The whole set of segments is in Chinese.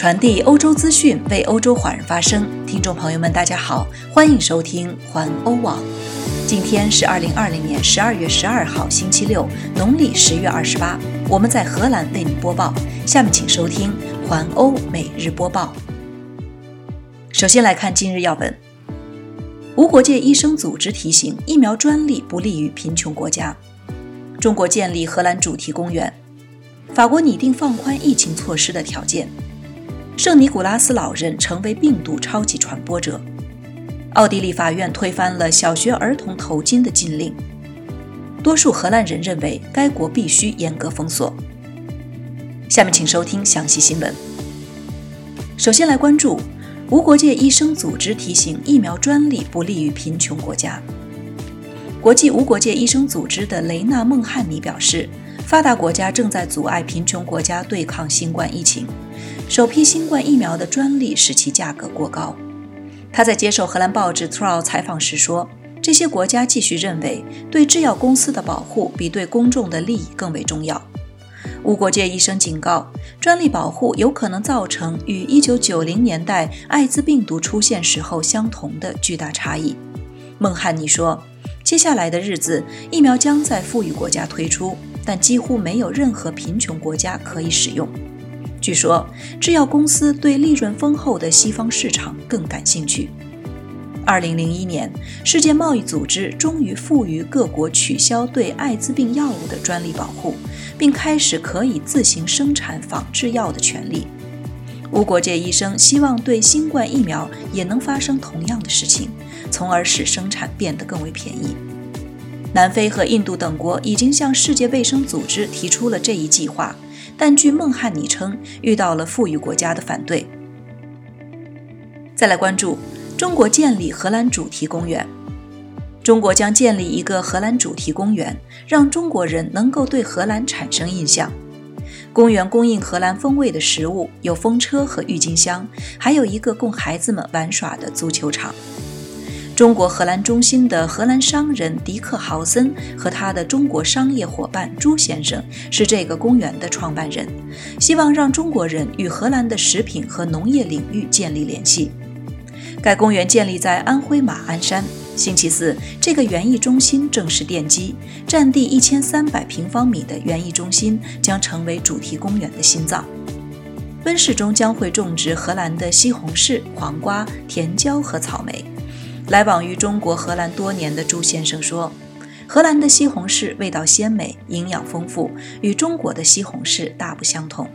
传递欧洲资讯，为欧洲华人发声。听众朋友们，大家好，欢迎收听环欧网。今天是二零二零年十二月十二号，星期六，农历十月二十八。我们在荷兰为您播报。下面请收听环欧每日播报。首先来看今日要闻：无国界医生组织提醒，疫苗专利不利于贫穷国家。中国建立荷兰主题公园。法国拟定放宽疫情措施的条件。圣尼古拉斯老人成为病毒超级传播者。奥地利法院推翻了小学儿童头巾的禁令。多数荷兰人认为该国必须严格封锁。下面请收听详细新闻。首先来关注无国界医生组织提醒疫苗专利不利于贫穷国家。国际无国界医生组织的雷纳·孟汉尼表示。发达国家正在阻碍贫穷国家对抗新冠疫情。首批新冠疫苗的专利使其价格过高。他在接受荷兰报纸《t r o 采访时说：“这些国家继续认为，对制药公司的保护比对公众的利益更为重要。”无国界医生警告，专利保护有可能造成与1990年代艾滋病毒出现时候相同的巨大差异。孟汉尼说：“接下来的日子，疫苗将在富裕国家推出。”但几乎没有任何贫穷国家可以使用。据说，制药公司对利润丰厚的西方市场更感兴趣。二零零一年，世界贸易组织终于赋予各国取消对艾滋病药物的专利保护，并开始可以自行生产仿制药的权利。无国界医生希望对新冠疫苗也能发生同样的事情，从而使生产变得更为便宜。南非和印度等国已经向世界卫生组织提出了这一计划，但据孟汉尼称，遇到了富裕国家的反对。再来关注中国建立荷兰主题公园。中国将建立一个荷兰主题公园，让中国人能够对荷兰产生印象。公园供应荷兰风味的食物，有风车和郁金香，还有一个供孩子们玩耍的足球场。中国荷兰中心的荷兰商人迪克豪森和他的中国商业伙伴朱先生是这个公园的创办人，希望让中国人与荷兰的食品和农业领域建立联系。该公园建立在安徽马鞍山。星期四，这个园艺中心正式奠基，占地一千三百平方米的园艺中心将成为主题公园的心脏。温室中将会种植荷兰的西红柿、黄瓜、甜椒和草莓。来往于中国荷兰多年的朱先生说：“荷兰的西红柿味道鲜美，营养丰富，与中国的西红柿大不相同。”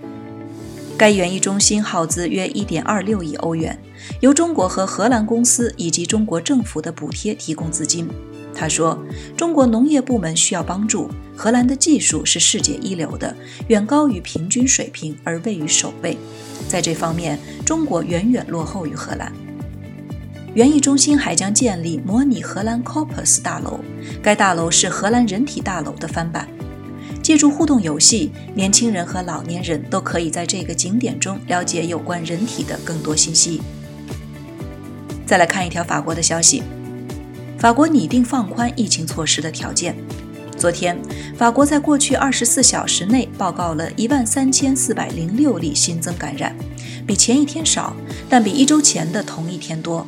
该园艺中心耗资约1.26亿欧元，由中国和荷兰公司以及中国政府的补贴提供资金。他说：“中国农业部门需要帮助，荷兰的技术是世界一流的，远高于平均水平，而位于首位。在这方面，中国远远落后于荷兰。”园艺中心还将建立模拟荷兰 Corpus 大楼，该大楼是荷兰人体大楼的翻版。借助互动游戏，年轻人和老年人都可以在这个景点中了解有关人体的更多信息。再来看一条法国的消息：法国拟定放宽疫情措施的条件。昨天，法国在过去24小时内报告了一万三千四百零六例新增感染，比前一天少，但比一周前的同一天多。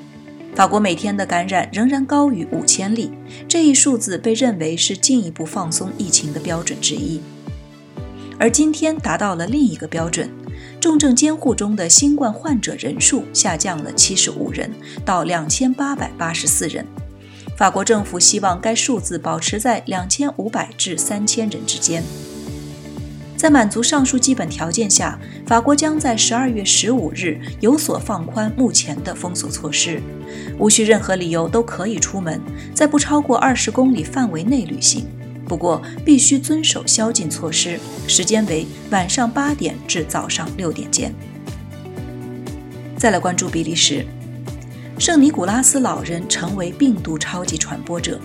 法国每天的感染仍然高于五千例，这一数字被认为是进一步放松疫情的标准之一。而今天达到了另一个标准，重症监护中的新冠患者人数下降了七十五人，到两千八百八十四人。法国政府希望该数字保持在两千五百至三千人之间。在满足上述基本条件下，法国将在十二月十五日有所放宽目前的封锁措施，无需任何理由都可以出门，在不超过二十公里范围内旅行。不过，必须遵守宵禁措施，时间为晚上八点至早上六点间。再来关注比利时，圣尼古拉斯老人成为病毒超级传播者。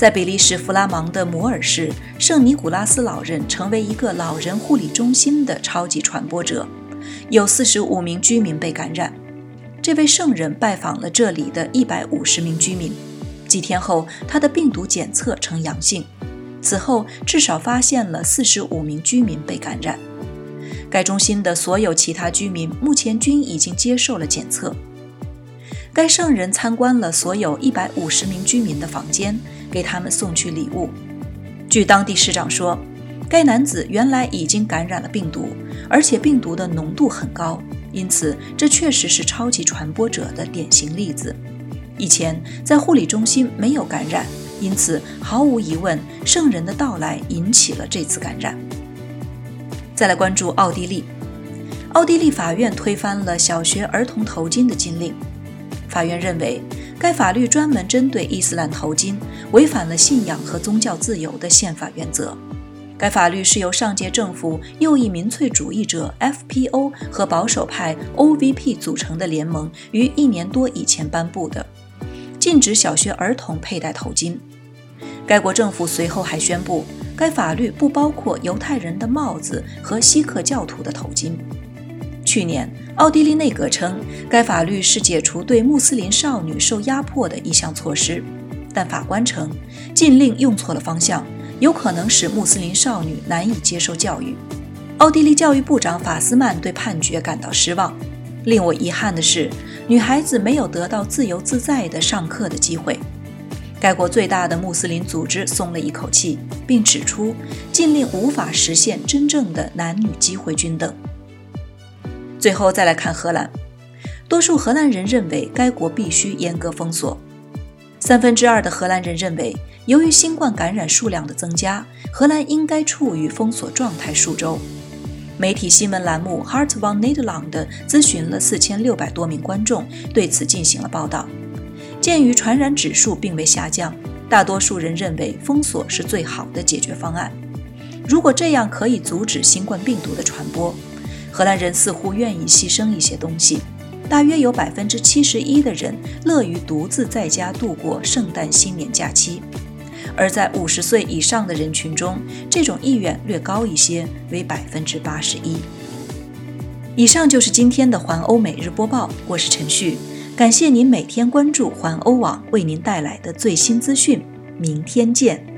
在比利时弗拉芒的摩尔市，圣尼古拉斯老人成为一个老人护理中心的超级传播者，有四十五名居民被感染。这位圣人拜访了这里的一百五十名居民，几天后，他的病毒检测呈阳性。此后，至少发现了四十五名居民被感染。该中心的所有其他居民目前均已经接受了检测。该圣人参观了所有一百五十名居民的房间，给他们送去礼物。据当地市长说，该男子原来已经感染了病毒，而且病毒的浓度很高，因此这确实是超级传播者的典型例子。以前在护理中心没有感染，因此毫无疑问，圣人的到来引起了这次感染。再来关注奥地利，奥地利法院推翻了小学儿童头巾的禁令。法院认为，该法律专门针对伊斯兰头巾，违反了信仰和宗教自由的宪法原则。该法律是由上届政府右翼民粹主义者 FPO 和保守派 OVP 组成的联盟于一年多以前颁布的，禁止小学儿童佩戴头巾。该国政府随后还宣布，该法律不包括犹太人的帽子和锡克教徒的头巾。去年，奥地利内阁称该法律是解除对穆斯林少女受压迫的一项措施，但法官称禁令用错了方向，有可能使穆斯林少女难以接受教育。奥地利教育部长法斯曼对判决感到失望。令我遗憾的是，女孩子没有得到自由自在的上课的机会。该国最大的穆斯林组织松了一口气，并指出禁令无法实现真正的男女机会均等。最后再来看荷兰，多数荷兰人认为该国必须严格封锁。三分之二的荷兰人认为，由于新冠感染数量的增加，荷兰应该处于封锁状态数周。媒体新闻栏目 Heart van Nederland 咨询了四千六百多名观众，对此进行了报道。鉴于传染指数并未下降，大多数人认为封锁是最好的解决方案。如果这样可以阻止新冠病毒的传播。荷兰人似乎愿意牺牲一些东西，大约有百分之七十一的人乐于独自在家度过圣诞新年假期，而在五十岁以上的人群中，这种意愿略高一些，为百分之八十一。以上就是今天的环欧每日播报，我是陈旭，感谢您每天关注环欧网为您带来的最新资讯，明天见。